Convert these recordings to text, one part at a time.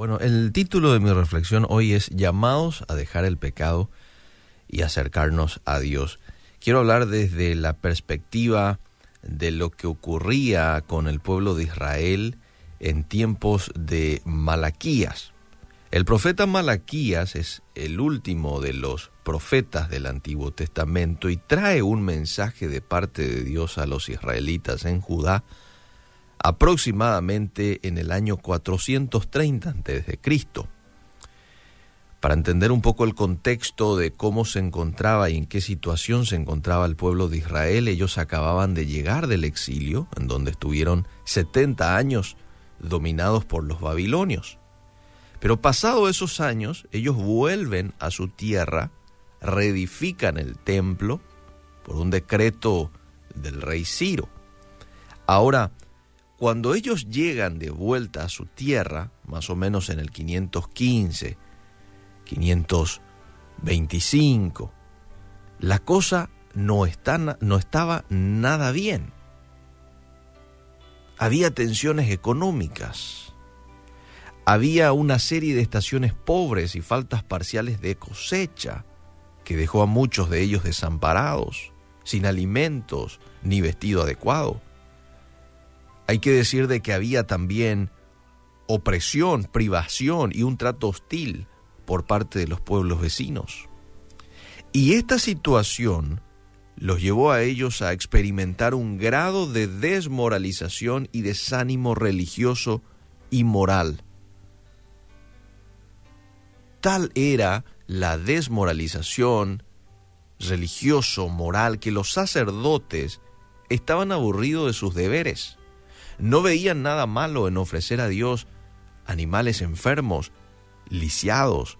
Bueno, el título de mi reflexión hoy es Llamados a dejar el pecado y acercarnos a Dios. Quiero hablar desde la perspectiva de lo que ocurría con el pueblo de Israel en tiempos de Malaquías. El profeta Malaquías es el último de los profetas del Antiguo Testamento y trae un mensaje de parte de Dios a los israelitas en Judá aproximadamente en el año 430 a.C. Para entender un poco el contexto de cómo se encontraba y en qué situación se encontraba el pueblo de Israel, ellos acababan de llegar del exilio, en donde estuvieron 70 años dominados por los babilonios. Pero pasado esos años, ellos vuelven a su tierra, reedifican el templo por un decreto del rey Ciro. Ahora, cuando ellos llegan de vuelta a su tierra, más o menos en el 515, 525, la cosa no, no estaba nada bien. Había tensiones económicas, había una serie de estaciones pobres y faltas parciales de cosecha que dejó a muchos de ellos desamparados, sin alimentos ni vestido adecuado. Hay que decir de que había también opresión, privación y un trato hostil por parte de los pueblos vecinos. Y esta situación los llevó a ellos a experimentar un grado de desmoralización y desánimo religioso y moral. Tal era la desmoralización religioso, moral, que los sacerdotes estaban aburridos de sus deberes no veían nada malo en ofrecer a Dios animales enfermos, lisiados,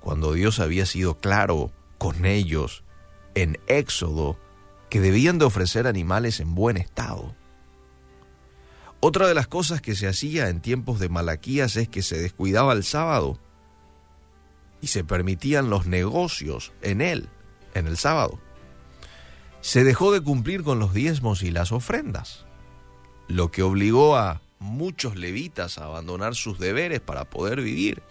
cuando Dios había sido claro con ellos en Éxodo que debían de ofrecer animales en buen estado. Otra de las cosas que se hacía en tiempos de Malaquías es que se descuidaba el sábado y se permitían los negocios en él, en el sábado. Se dejó de cumplir con los diezmos y las ofrendas lo que obligó a muchos levitas a abandonar sus deberes para poder vivir.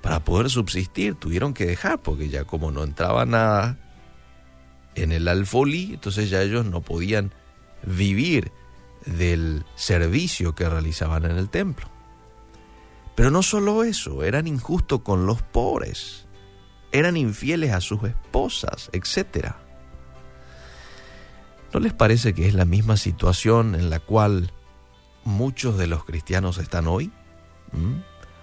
Para poder subsistir tuvieron que dejar, porque ya como no entraba nada en el alfolí, entonces ya ellos no podían vivir del servicio que realizaban en el templo. Pero no solo eso, eran injustos con los pobres, eran infieles a sus esposas, etcétera. ¿No les parece que es la misma situación en la cual muchos de los cristianos están hoy? ¿Mm?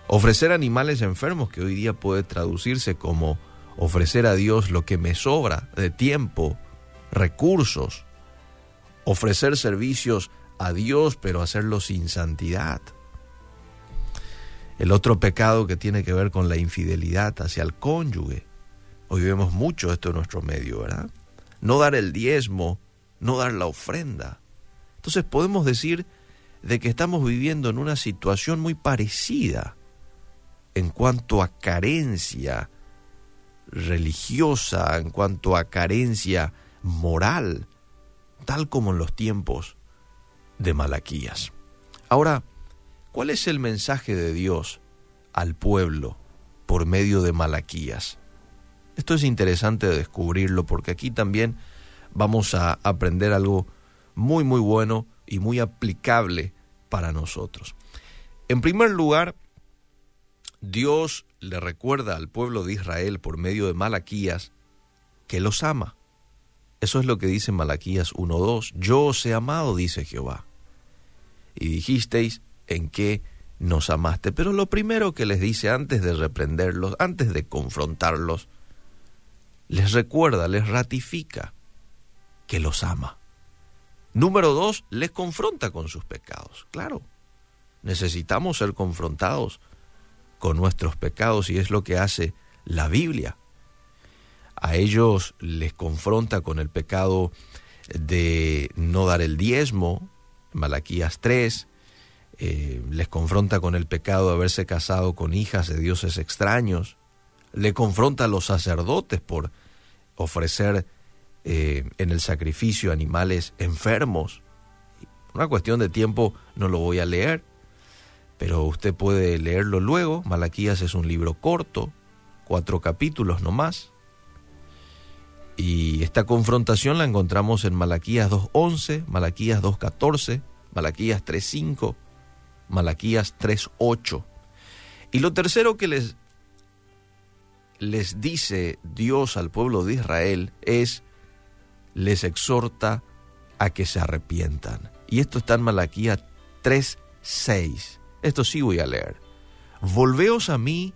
Ofrecer animales enfermos, que hoy día puede traducirse como ofrecer a Dios lo que me sobra de tiempo, recursos, ofrecer servicios a Dios, pero hacerlo sin santidad. El otro pecado que tiene que ver con la infidelidad hacia el cónyuge. Hoy vemos mucho esto en nuestro medio, ¿verdad? No dar el diezmo no dar la ofrenda. Entonces podemos decir de que estamos viviendo en una situación muy parecida en cuanto a carencia religiosa, en cuanto a carencia moral, tal como en los tiempos de Malaquías. Ahora, ¿cuál es el mensaje de Dios al pueblo por medio de Malaquías? Esto es interesante descubrirlo porque aquí también vamos a aprender algo muy, muy bueno y muy aplicable para nosotros. En primer lugar, Dios le recuerda al pueblo de Israel por medio de Malaquías que los ama. Eso es lo que dice Malaquías 1.2. Yo os he amado, dice Jehová. Y dijisteis en qué nos amaste. Pero lo primero que les dice antes de reprenderlos, antes de confrontarlos, les recuerda, les ratifica que los ama. Número dos, les confronta con sus pecados. Claro, necesitamos ser confrontados con nuestros pecados y es lo que hace la Biblia. A ellos les confronta con el pecado de no dar el diezmo, Malaquías 3, eh, les confronta con el pecado de haberse casado con hijas de dioses extraños, le confronta a los sacerdotes por ofrecer eh, en el sacrificio animales enfermos. Una cuestión de tiempo no lo voy a leer. pero usted puede leerlo luego. Malaquías es un libro corto, cuatro capítulos no más. Y esta confrontación la encontramos en Malaquías 2.11, Malaquías 2.14, Malaquías 3.5, Malaquías 3.8. Y lo tercero que les, les dice Dios al pueblo de Israel es, les exhorta a que se arrepientan. Y esto está en Malaquías 3.6. Esto sí voy a leer. Volveos a mí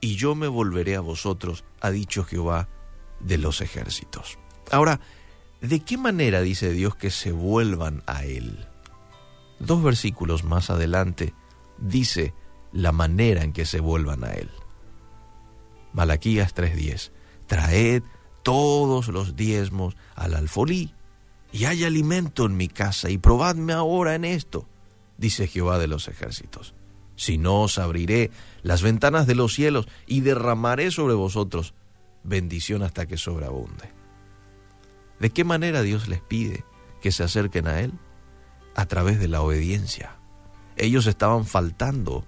y yo me volveré a vosotros, ha dicho Jehová de los ejércitos. Ahora, ¿de qué manera dice Dios que se vuelvan a Él? Dos versículos más adelante dice la manera en que se vuelvan a Él. Malaquías 3:10. Traed todos los diezmos al alfolí, y hay alimento en mi casa, y probadme ahora en esto, dice Jehová de los ejércitos. Si no os abriré las ventanas de los cielos y derramaré sobre vosotros bendición hasta que sobreabunde. ¿De qué manera Dios les pide que se acerquen a Él? A través de la obediencia. Ellos estaban faltando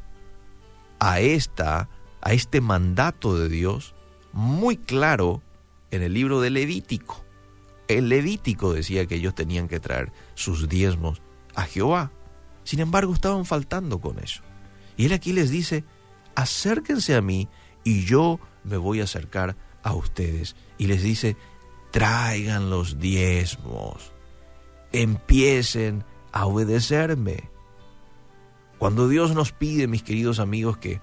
a esta a este mandato de Dios muy claro en el libro de Levítico. El Levítico decía que ellos tenían que traer sus diezmos a Jehová. Sin embargo, estaban faltando con eso. Y él aquí les dice, acérquense a mí y yo me voy a acercar a ustedes. Y les dice, traigan los diezmos, empiecen a obedecerme. Cuando Dios nos pide, mis queridos amigos, que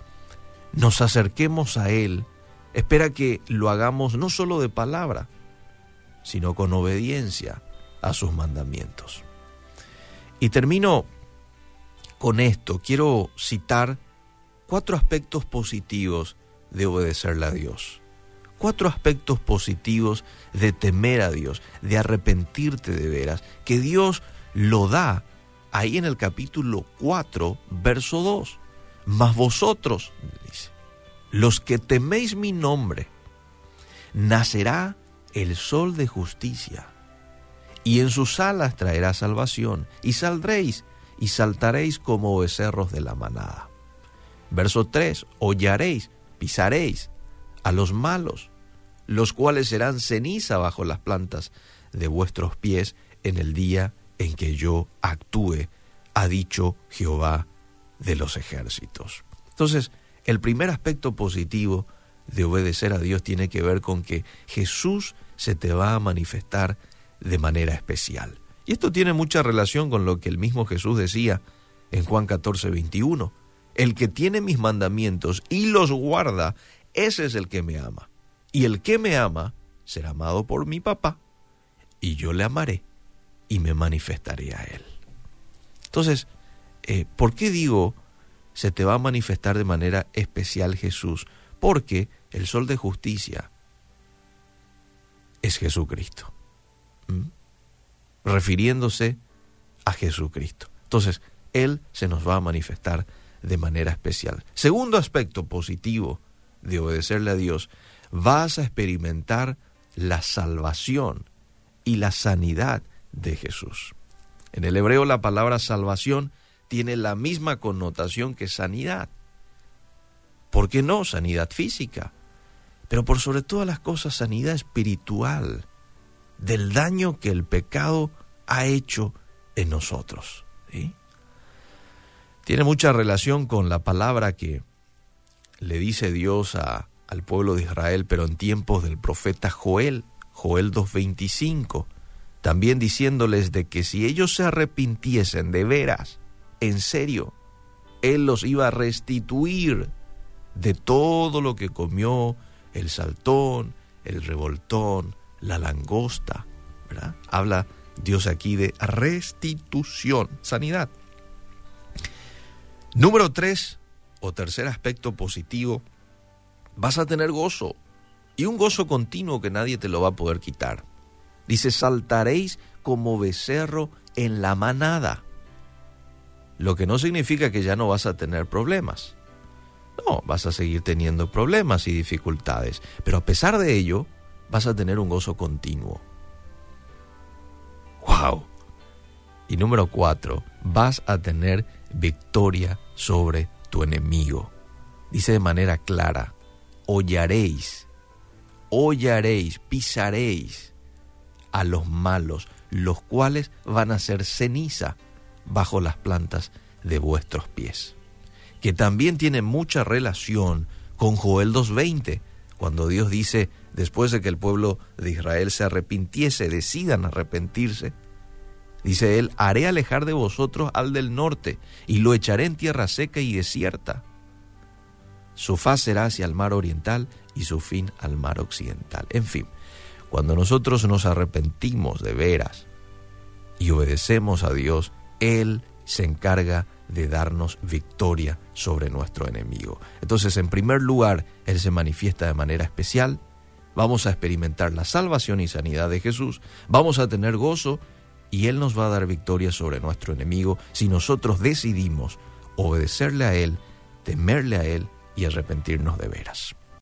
nos acerquemos a Él, espera que lo hagamos no solo de palabra, sino con obediencia a sus mandamientos. Y termino con esto. Quiero citar cuatro aspectos positivos de obedecerle a Dios. Cuatro aspectos positivos de temer a Dios, de arrepentirte de veras, que Dios lo da ahí en el capítulo 4, verso 2. Mas vosotros, dice, los que teméis mi nombre, nacerá el sol de justicia, y en sus alas traerá salvación, y saldréis y saltaréis como becerros de la manada. Verso 3, hollaréis, pisaréis a los malos, los cuales serán ceniza bajo las plantas de vuestros pies en el día en que yo actúe, ha dicho Jehová de los ejércitos. Entonces, el primer aspecto positivo de obedecer a Dios tiene que ver con que Jesús se te va a manifestar de manera especial. Y esto tiene mucha relación con lo que el mismo Jesús decía en Juan 14, 21. El que tiene mis mandamientos y los guarda, ese es el que me ama. Y el que me ama será amado por mi papá, y yo le amaré y me manifestaré a él. Entonces, eh, ¿por qué digo se te va a manifestar de manera especial Jesús? Porque el sol de justicia es Jesucristo. ¿Mm? Refiriéndose a Jesucristo. Entonces, Él se nos va a manifestar de manera especial. Segundo aspecto positivo de obedecerle a Dios, vas a experimentar la salvación y la sanidad de Jesús. En el hebreo la palabra salvación tiene la misma connotación que sanidad. ¿Por qué no? Sanidad física. Pero por sobre todas las cosas, sanidad espiritual del daño que el pecado ha hecho en nosotros. Tiene mucha relación con la palabra que le dice Dios a, al pueblo de Israel, pero en tiempos del profeta Joel, Joel 2.25, también diciéndoles de que si ellos se arrepintiesen de veras, en serio, Él los iba a restituir de todo lo que comió el saltón, el revoltón, la langosta. Habla Dios aquí de restitución, sanidad. Número tres, o tercer aspecto positivo, vas a tener gozo y un gozo continuo que nadie te lo va a poder quitar. Dice, saltaréis como becerro en la manada. Lo que no significa que ya no vas a tener problemas. No, vas a seguir teniendo problemas y dificultades, pero a pesar de ello, vas a tener un gozo continuo. ¡Wow! Y número cuatro, vas a tener victoria sobre tu enemigo. Dice de manera clara, hollaréis, hollaréis, pisaréis a los malos, los cuales van a ser ceniza bajo las plantas de vuestros pies. Que también tiene mucha relación con Joel 2.20, cuando Dios dice, después de que el pueblo de Israel se arrepintiese, decidan arrepentirse, dice él, haré alejar de vosotros al del norte y lo echaré en tierra seca y desierta. Su faz será hacia el mar oriental y su fin al mar occidental. En fin, cuando nosotros nos arrepentimos de veras y obedecemos a Dios, Él se encarga de darnos victoria sobre nuestro enemigo. Entonces, en primer lugar, Él se manifiesta de manera especial. Vamos a experimentar la salvación y sanidad de Jesús. Vamos a tener gozo y Él nos va a dar victoria sobre nuestro enemigo si nosotros decidimos obedecerle a Él, temerle a Él y arrepentirnos de veras.